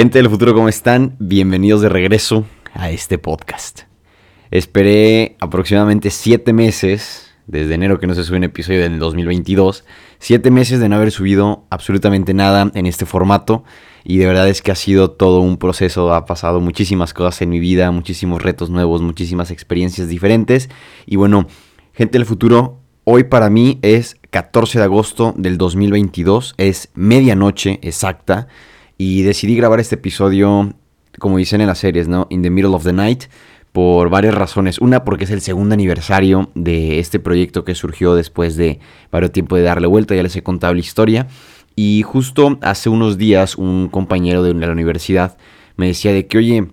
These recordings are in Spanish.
Gente del futuro, ¿cómo están? Bienvenidos de regreso a este podcast. Esperé aproximadamente siete meses, desde enero que no se sube un episodio del 2022, siete meses de no haber subido absolutamente nada en este formato y de verdad es que ha sido todo un proceso, ha pasado muchísimas cosas en mi vida, muchísimos retos nuevos, muchísimas experiencias diferentes y bueno, gente del futuro, hoy para mí es 14 de agosto del 2022, es medianoche exacta y decidí grabar este episodio, como dicen en las series, ¿no? In the middle of the night, por varias razones. Una, porque es el segundo aniversario de este proyecto que surgió después de varios tiempo de darle vuelta, ya les he contado la historia. Y justo hace unos días un compañero de la universidad me decía de que, oye,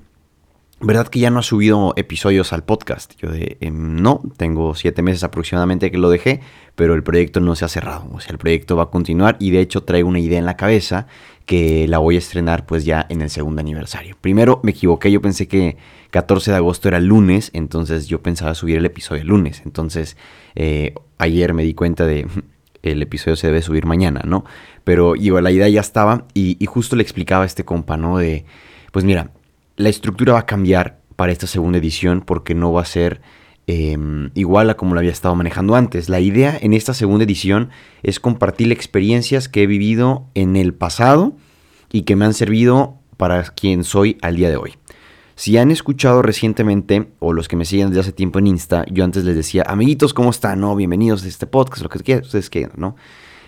¿verdad que ya no ha subido episodios al podcast? Yo de, em, no, tengo siete meses aproximadamente que lo dejé, pero el proyecto no se ha cerrado. O sea, el proyecto va a continuar y de hecho traigo una idea en la cabeza que la voy a estrenar pues ya en el segundo aniversario. Primero me equivoqué, yo pensé que 14 de agosto era lunes, entonces yo pensaba subir el episodio el lunes. Entonces eh, ayer me di cuenta de el episodio se debe subir mañana, ¿no? Pero igual la idea ya estaba y, y justo le explicaba a este compa, ¿no? De, pues mira, la estructura va a cambiar para esta segunda edición porque no va a ser Em, igual a como lo había estado manejando antes. La idea en esta segunda edición es compartir experiencias que he vivido en el pasado y que me han servido para quien soy al día de hoy. Si han escuchado recientemente, o los que me siguen desde hace tiempo en Insta, yo antes les decía, amiguitos, ¿cómo están? No, bienvenidos a este podcast, lo que ustedes quieran, ¿no?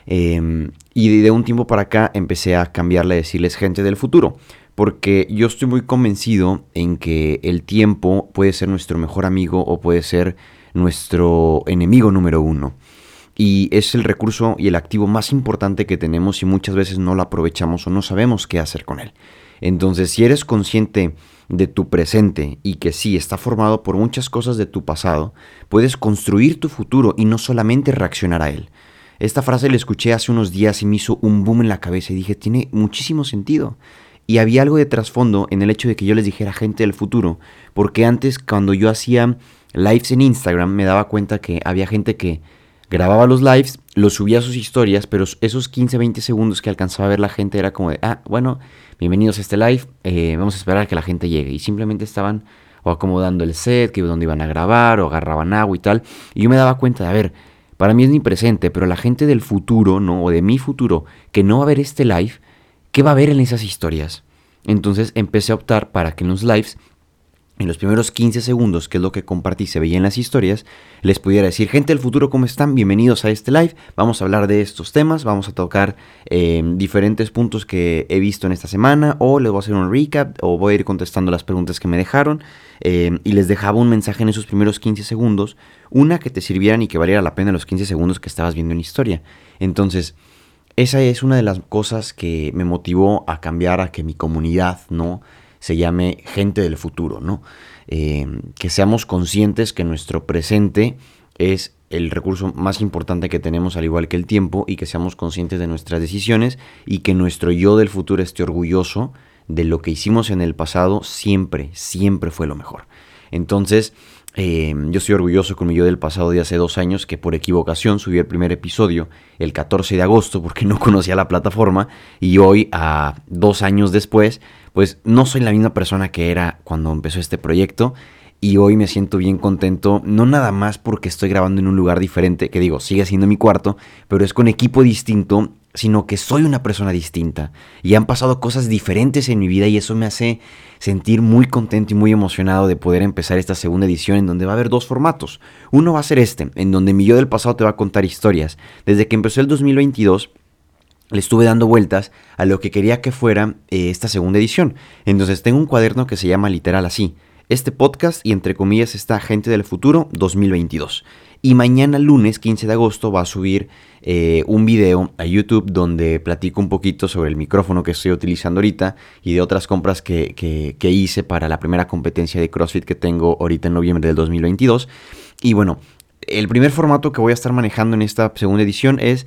Em, y de un tiempo para acá empecé a cambiarle a decirles gente del futuro porque yo estoy muy convencido en que el tiempo puede ser nuestro mejor amigo o puede ser nuestro enemigo número uno. Y es el recurso y el activo más importante que tenemos y muchas veces no lo aprovechamos o no sabemos qué hacer con él. Entonces, si eres consciente de tu presente y que sí está formado por muchas cosas de tu pasado, puedes construir tu futuro y no solamente reaccionar a él. Esta frase la escuché hace unos días y me hizo un boom en la cabeza y dije, tiene muchísimo sentido. Y había algo de trasfondo en el hecho de que yo les dijera gente del futuro, porque antes cuando yo hacía lives en Instagram me daba cuenta que había gente que grababa los lives, los subía a sus historias, pero esos 15, 20 segundos que alcanzaba a ver la gente era como de, ah, bueno, bienvenidos a este live, eh, vamos a esperar a que la gente llegue. Y simplemente estaban o acomodando el set, que donde iban a grabar, o agarraban agua y tal. Y yo me daba cuenta de, a ver, para mí es mi presente, pero la gente del futuro, ¿no? O de mi futuro, que no va a ver este live, ¿qué va a haber en esas historias? Entonces empecé a optar para que en los lives, en los primeros 15 segundos, que es lo que compartí, se veía en las historias, les pudiera decir, gente del futuro, ¿cómo están? Bienvenidos a este live, vamos a hablar de estos temas, vamos a tocar eh, diferentes puntos que he visto en esta semana, o les voy a hacer un recap, o voy a ir contestando las preguntas que me dejaron, eh, y les dejaba un mensaje en esos primeros 15 segundos, una que te sirvieran y que valiera la pena los 15 segundos que estabas viendo en historia. Entonces, esa es una de las cosas que me motivó a cambiar a que mi comunidad, ¿no? Se llame gente del futuro, ¿no? Eh, que seamos conscientes que nuestro presente es el recurso más importante que tenemos al igual que el tiempo y que seamos conscientes de nuestras decisiones y que nuestro yo del futuro esté orgulloso de lo que hicimos en el pasado siempre, siempre fue lo mejor. Entonces, eh, yo estoy orgulloso con mi yo del pasado de hace dos años que por equivocación subí el primer episodio el 14 de agosto porque no conocía la plataforma y hoy, a dos años después, pues no soy la misma persona que era cuando empezó este proyecto y hoy me siento bien contento, no nada más porque estoy grabando en un lugar diferente, que digo, sigue siendo mi cuarto, pero es con equipo distinto sino que soy una persona distinta y han pasado cosas diferentes en mi vida y eso me hace sentir muy contento y muy emocionado de poder empezar esta segunda edición en donde va a haber dos formatos. Uno va a ser este, en donde mi yo del pasado te va a contar historias. Desde que empezó el 2022 le estuve dando vueltas a lo que quería que fuera eh, esta segunda edición. Entonces tengo un cuaderno que se llama literal así. Este podcast y entre comillas está Gente del Futuro 2022. Y mañana lunes 15 de agosto va a subir eh, un video a YouTube donde platico un poquito sobre el micrófono que estoy utilizando ahorita y de otras compras que, que, hice para la primera competencia de CrossFit que tengo ahorita en noviembre del 2022. Y bueno, el primer formato que voy a estar manejando en esta segunda edición es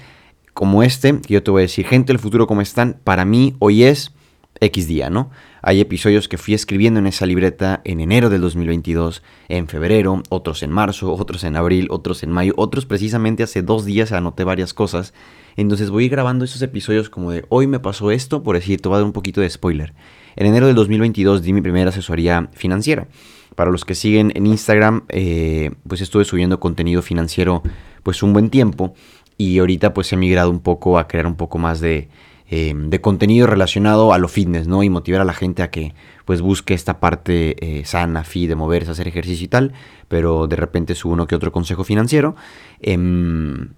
como este, que yo te voy a decir, gente del futuro, ¿cómo están? Para mí hoy es X día, ¿no? Hay episodios que fui escribiendo en esa libreta en enero del 2022, en febrero, otros en marzo, otros en abril, otros en mayo, otros precisamente hace dos días anoté varias cosas Entonces voy grabando esos episodios como de hoy me pasó esto, por decir, te voy a dar un poquito de spoiler. En enero del 2022 di mi primera asesoría financiera. Para los que siguen en Instagram, eh, pues estuve subiendo contenido financiero pues un buen tiempo y ahorita pues he migrado un poco a crear un poco más de, eh, de contenido relacionado a lo fitness, ¿no? Y motivar a la gente a que pues busque esta parte eh, sana, fit, de moverse, hacer ejercicio y tal, pero de repente subo uno que otro consejo financiero. Em,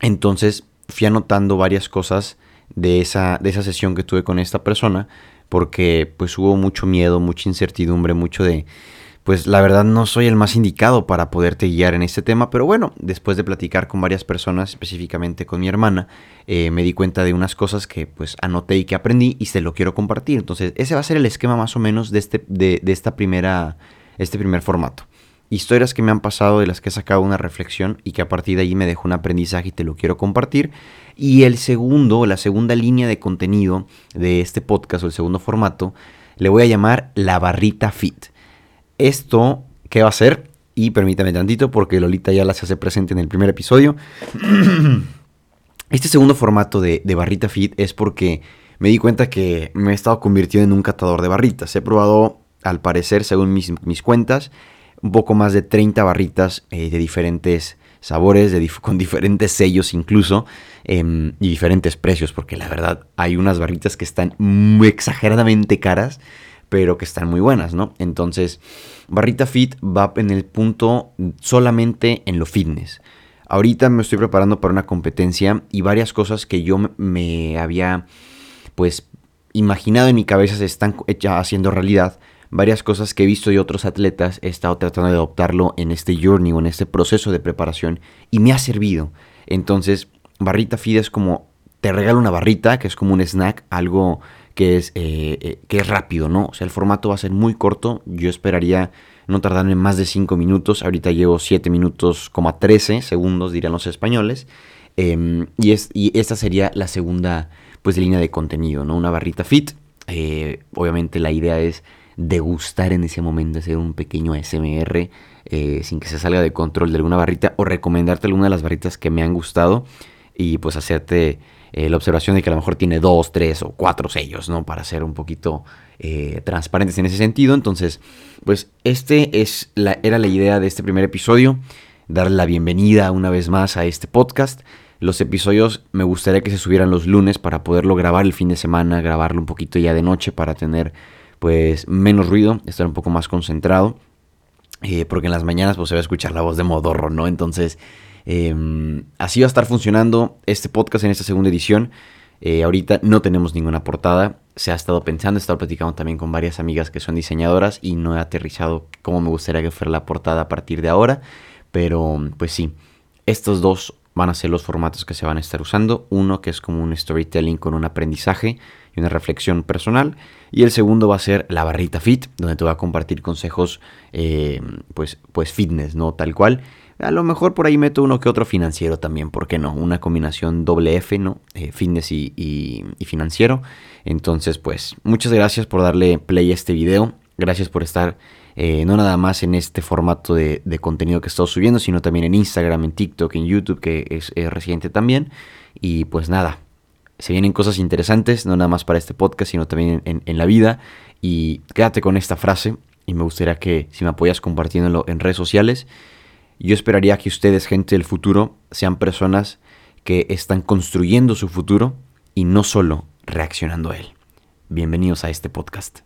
entonces fui anotando varias cosas de esa, de esa sesión que tuve con esta persona porque pues hubo mucho miedo, mucha incertidumbre, mucho de, pues la verdad no soy el más indicado para poderte guiar en este tema, pero bueno, después de platicar con varias personas, específicamente con mi hermana, eh, me di cuenta de unas cosas que pues anoté y que aprendí y se lo quiero compartir. Entonces ese va a ser el esquema más o menos de, este, de, esta primera, este primer formato historias que me han pasado de las que he sacado una reflexión y que a partir de ahí me dejó un aprendizaje y te lo quiero compartir. Y el segundo, la segunda línea de contenido de este podcast o el segundo formato, le voy a llamar la barrita fit. Esto, ¿qué va a ser? Y permítame tantito porque Lolita ya la se hace presente en el primer episodio. Este segundo formato de, barrita fit es porque me di cuenta que me he estado convirtiendo en un catador de barritas. He probado, al parecer, según mis, mis cuentas, un poco más de 30 barritas eh, de diferentes sabores, de con diferentes sellos incluso, em, y diferentes precios, porque la verdad hay unas barritas que están muy exageradamente caras, pero que están muy buenas, ¿no? Entonces, Barrita Fit va en el punto solamente en lo fitness. Ahorita me estoy preparando para una competencia y varias cosas que yo me había, pues, imaginado en mi cabeza se están haciendo realidad varias cosas que he visto de otros atletas, he estado tratando de adoptarlo en este journey o en este proceso de preparación y me ha servido. Entonces, barrita feed es como, te regalo una barrita, que es como un snack, algo que es, eh, eh, que es rápido, ¿no? O sea, el formato va a ser muy corto, yo esperaría no tardarme más de 5 minutos, ahorita llevo 7 minutos, como 13 segundos, dirán los españoles, em, y, es, y esta sería la segunda, pues, línea de contenido, ¿no? Una barrita fit, eh, obviamente la idea es degustar en ese momento, hacer un pequeño SMR sin que se salga de control de alguna barrita o recomendarte alguna de las barritas que me han gustado y pues hacerte eh, la observación de que a lo mejor tiene dos, tres o cuatro sellos, ¿no? Para ser un poquito eh, transparentes en ese sentido. Entonces, pues este es la, era la idea de este primer episodio, darle la bienvenida una vez más a este podcast. Los episodios me gustaría que se subieran los lunes para poderlo grabar el fin de semana, grabarlo un poquito ya de noche para tener pues menos ruido, estar un poco más concentrado. Eh, porque en las mañanas pues se va a escuchar la voz de Modorro, ¿no? Entonces, em, así va a estar funcionando este podcast en esta segunda edición. Eh, ahorita no tenemos ninguna portada. Se ha estado pensando, he estado platicando también con varias amigas que son diseñadoras y no he aterrizado cómo me gustaría que fuera la portada a partir de ahora. Pero pues sí, estos dos van a ser los formatos que se van a estar usando. Uno que es como un storytelling con un aprendizaje y una reflexión personal. Y el segundo va a ser la barrita fit, donde te voy a compartir consejos, eh, pues, pues fitness, ¿no? Tal cual. A lo mejor por ahí meto uno que otro financiero también, ¿por qué no? Una combinación doble F, ¿no? Eh, fitness y, financiero. Entonces, pues, muchas gracias por darle play a este video. Gracias por estar eh, no nada más en este formato de, contenido que he estado subiendo, sino también en Instagram, en TikTok, en YouTube, que es reciente también. Y pues nada, se vienen cosas interesantes, no nada más para este podcast, sino también en, la vida. Y quédate con esta frase y me gustaría que si me apoyas compartiéndolo en redes sociales, yo esperaría que ustedes, gente del futuro, sean personas que están construyendo su futuro y no solo reaccionando a él. Bienvenidos a este podcast.